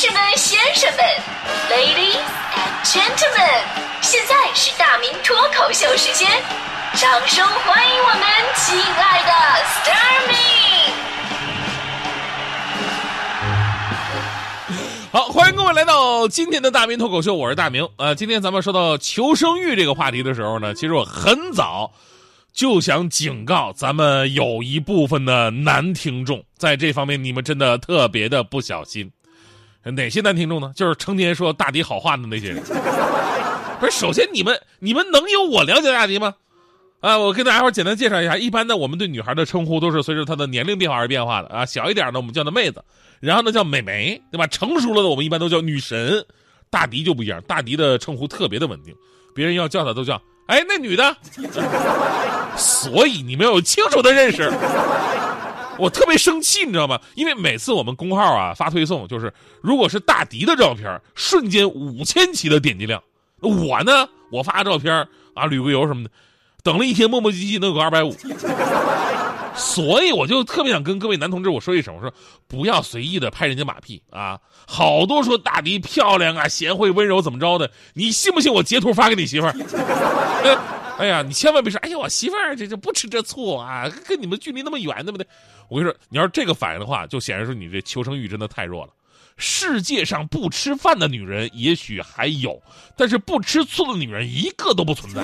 士们、先生们，Ladies and Gentlemen，现在是大明脱口秀时间，掌声欢迎我们亲爱的 s t a r m y 好，欢迎各位来到今天的大明脱口秀，我是大明。呃，今天咱们说到求生欲这个话题的时候呢，其实我很早就想警告咱们有一部分的男听众，在这方面你们真的特别的不小心。哪些男听众呢？就是成天说大迪好话的那些人。不是，首先你们你们能有我了解大迪吗？啊，我跟大家伙简单介绍一下，一般呢，我们对女孩的称呼都是随着她的年龄变化而变化的啊。小一点的我们叫她妹子，然后呢叫美眉，对吧？成熟了的我们一般都叫女神。大迪就不一样，大迪的称呼特别的稳定，别人要叫她都叫哎那女的。所以你们要有清楚的认识。我特别生气，你知道吗？因为每次我们公号啊发推送，就是如果是大迪的照片，瞬间五千起的点击量。我呢，我发照片啊，旅个游什么的，等了一天，磨磨唧唧能有个二百五。所以我就特别想跟各位男同志我说一声，我说不要随意的拍人家马屁啊！好多说大迪漂亮啊、贤惠、温柔怎么着的，你信不信我截图发给你媳妇儿？哎呀，你千万别说，哎呀，我媳妇儿这这不吃这醋啊，跟你们距离那么远，对不对？我跟你说，你要是这个反应的话，就显示出你这求生欲真的太弱了。世界上不吃饭的女人也许还有，但是不吃醋的女人一个都不存在。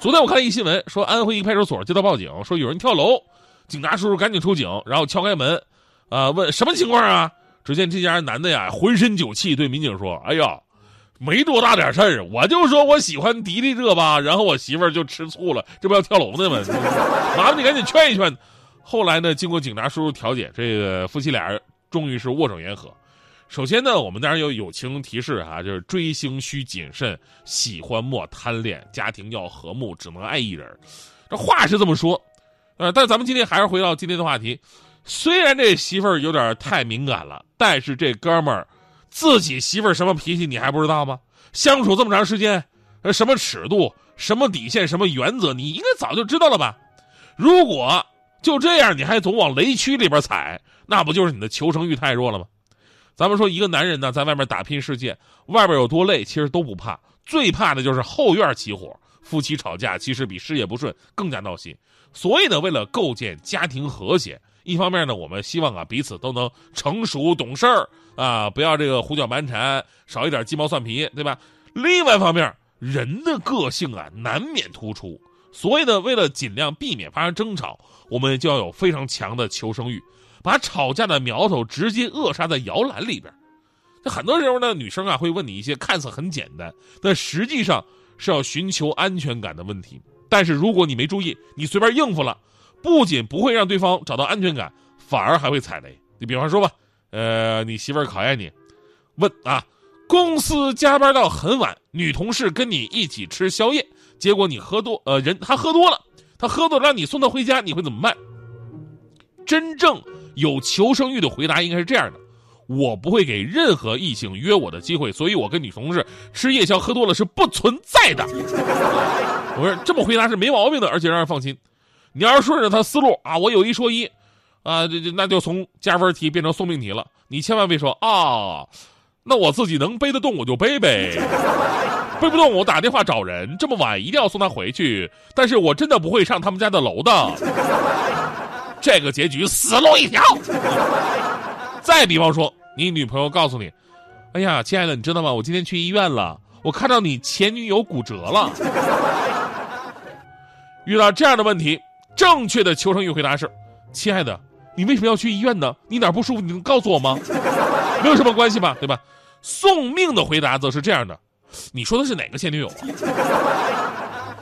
昨天我看一新闻，说安徽一派出所接到报警，说有人跳楼，警察叔叔赶紧出警，然后敲开门，啊，问什么情况啊？只见这家男的呀，浑身酒气，对民警说：“哎呀。”没多大点事儿，我就说我喜欢迪迪这吧，然后我媳妇儿就吃醋了，这不要跳楼呢吗？麻烦你赶紧劝一劝。后来呢，经过警察叔叔调解，这个夫妻俩终于是握手言和。首先呢，我们当然有友情提示啊，就是追星需谨慎，喜欢莫贪恋，家庭要和睦，只能爱一人。这话是这么说，呃，但咱们今天还是回到今天的话题。虽然这媳妇儿有点太敏感了，但是这哥们儿。自己媳妇儿什么脾气你还不知道吗？相处这么长时间，呃，什么尺度、什么底线、什么原则，你应该早就知道了吧？如果就这样，你还总往雷区里边踩，那不就是你的求生欲太弱了吗？咱们说一个男人呢，在外面打拼世界，外边有多累，其实都不怕，最怕的就是后院起火，夫妻吵架，其实比事业不顺更加闹心。所以呢，为了构建家庭和谐。一方面呢，我们希望啊彼此都能成熟懂事儿啊，不要这个胡搅蛮缠，少一点鸡毛蒜皮，对吧？另外一方面，人的个性啊难免突出，所以呢，为了尽量避免发生争吵，我们就要有非常强的求生欲，把吵架的苗头直接扼杀在摇篮里边。那很多时候呢，女生啊会问你一些看似很简单，但实际上是要寻求安全感的问题。但是如果你没注意，你随便应付了。不仅不会让对方找到安全感，反而还会踩雷。你比方说吧，呃，你媳妇儿考验你，问啊，公司加班到很晚，女同事跟你一起吃宵夜，结果你喝多，呃，人她喝多了，她喝多了让你送她回家，你会怎么办？真正有求生欲的回答应该是这样的：我不会给任何异性约我的机会，所以我跟女同事吃夜宵喝多了是不存在的。我说这么回答是没毛病的，而且让人放心。你要是顺着他思路啊，我有一说一，啊，这这那就从加分题变成送命题了。你千万别说啊，那我自己能背得动我就背背，背不动我打电话找人。这么晚一定要送他回去，但是我真的不会上他们家的楼的。这个结局死路一条。再比方说，你女朋友告诉你，哎呀，亲爱的，你知道吗？我今天去医院了，我看到你前女友骨折了。遇到这样的问题。正确的求生欲回答是：亲爱的，你为什么要去医院呢？你哪不舒服？你能告诉我吗？没有什么关系吧，对吧？送命的回答则是这样的：你说的是哪个前女友？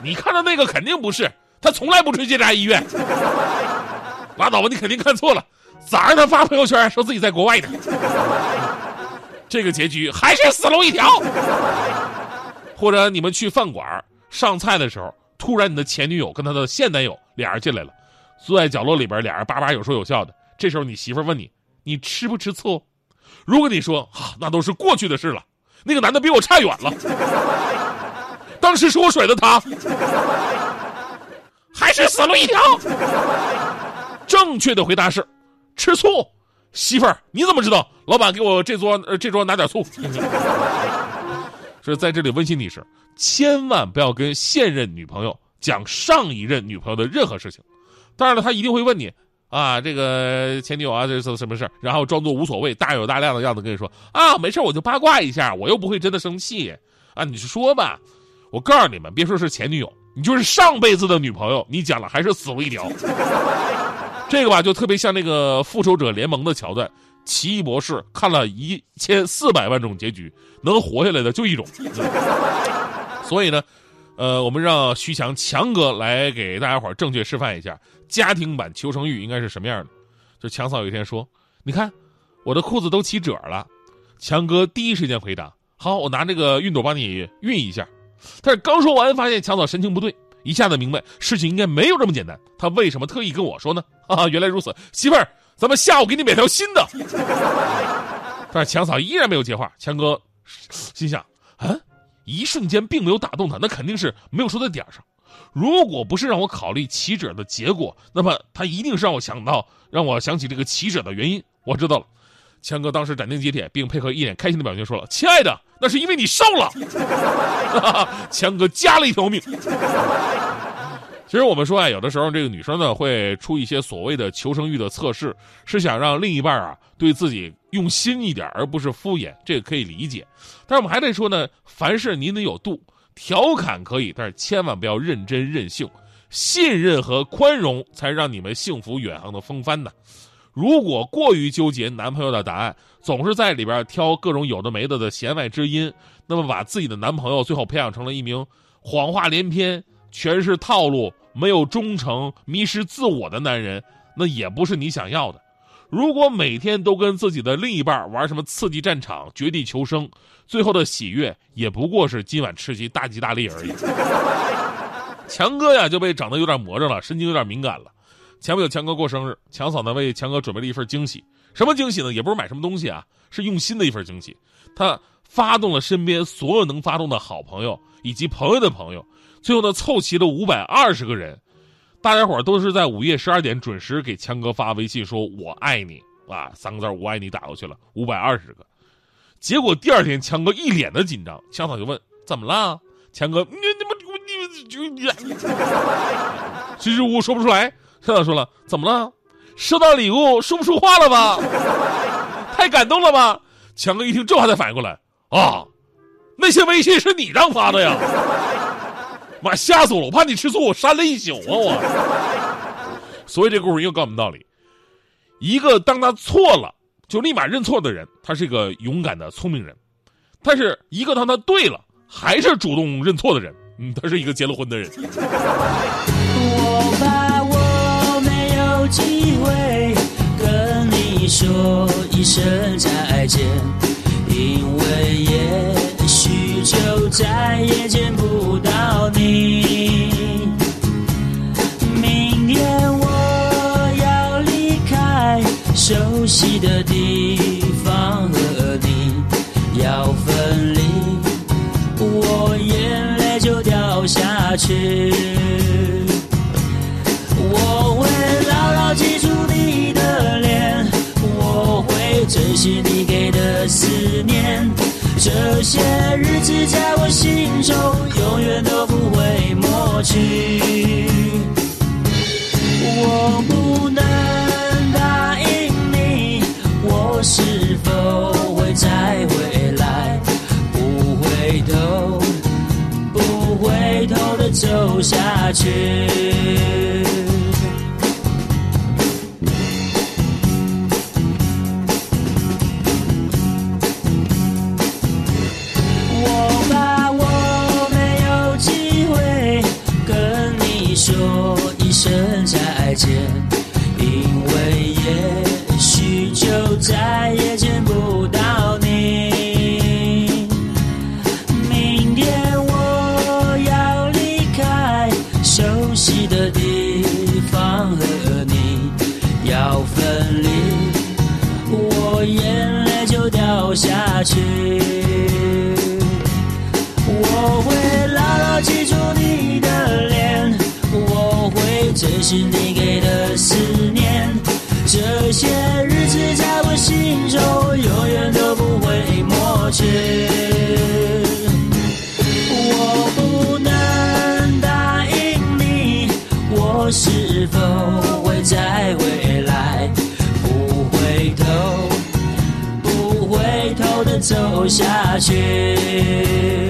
你看到那个肯定不是，他从来不去这家医院。拉倒吧，你肯定看错了。早上他发朋友圈说自己在国外呢。这个结局还是死路一条。或者你们去饭馆上菜的时候。突然，你的前女友跟他的现男友俩人进来了，坐在角落里边，俩人叭叭有说有笑的。这时候，你媳妇问你：“你吃不吃醋？”如果你说：“啊，那都是过去的事了，那个男的比我差远了，当时是我甩的他，还是死路一条。”正确的回答是：吃醋。媳妇儿，你怎么知道？老板给我这桌呃这桌拿点醋。是在这里温馨提示，千万不要跟现任女朋友讲上一任女朋友的任何事情。当然了，他一定会问你啊，这个前女友啊，这是什么事儿然后装作无所谓、大有大量的样子跟你说啊，没事，我就八卦一下，我又不会真的生气啊，你就说吧。我告诉你们，别说是前女友，你就是上辈子的女朋友，你讲了还是死路一条。这个吧，就特别像那个复仇者联盟的桥段，奇异博士看了一千四百万种结局，能活下来的就一种。所以呢，呃，我们让徐强强哥来给大家伙儿正确示范一下家庭版求生欲应该是什么样的。就强嫂有一天说：“你看，我的裤子都起褶了。”强哥第一时间回答：“好，我拿这个熨斗帮你熨一下。”但是刚说完，发现强嫂神情不对，一下子明白事情应该没有这么简单。他为什么特意跟我说呢？啊，原来如此，媳妇儿，咱们下午给你买条新的。但是强嫂依然没有接话。强哥心想：啊，一瞬间并没有打动他，那肯定是没有说在点上。如果不是让我考虑起者的结果，那么他一定是让我想到，让我想起这个起者的原因。我知道了。强哥当时斩钉截铁，并配合一脸开心的表情说了：“亲爱的，那是因为你瘦了。”强哥加了一条命。其实我们说啊，有的时候这个女生呢会出一些所谓的求生欲的测试，是想让另一半啊对自己用心一点，而不是敷衍，这个可以理解。但是我们还得说呢，凡事您得有度，调侃可以，但是千万不要认真任性，信任和宽容才让你们幸福远航的风帆呢。如果过于纠结男朋友的答案，总是在里边挑各种有的没的的弦外之音，那么把自己的男朋友最后培养成了一名谎话连篇、全是套路、没有忠诚、迷失自我的男人，那也不是你想要的。如果每天都跟自己的另一半玩什么刺激战场、绝地求生，最后的喜悦也不过是今晚吃鸡大吉大利而已。强哥呀，就被长得有点魔怔了，神经有点敏感了。前不久强哥过生日，强嫂呢为强哥准备了一份惊喜。什么惊喜呢？也不是买什么东西啊，是用心的一份惊喜。他发动了身边所有能发动的好朋友以及朋友的朋友，最后呢凑齐了五百二十个人。大家伙都是在午夜十二点准时给强哥发微信说“我爱你”啊，三个字“我爱你”打过去了五百二十个。结果第二天强哥一脸的紧张，强嫂就问：“怎么了？”强哥：“你你你你你。”支支吾吾说不出来。校长说了：“怎么了？收到礼物说不出话了吧？太感动了吧？”强哥一听这话才反应过来：“啊，那些微信是你让发的呀！妈，吓死我了！我怕你吃醋，我删了一宿啊！我。所以这故事又告诉我们道理：一个当他错了就立马认错的人，他是一个勇敢的聪明人；但是一个当他对了还是主动认错的人，嗯，他是一个结了婚的人。”说一声再见，因为是否会再回来？不回头，不回头的走下去。和你要分离我眼泪就掉下去。我会牢牢记住你的脸我会珍惜你给的思念。这些日子在我心中永远都不下去。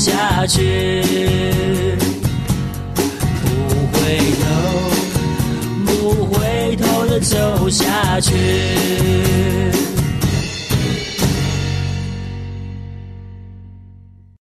下去。不回头不回头的走下去。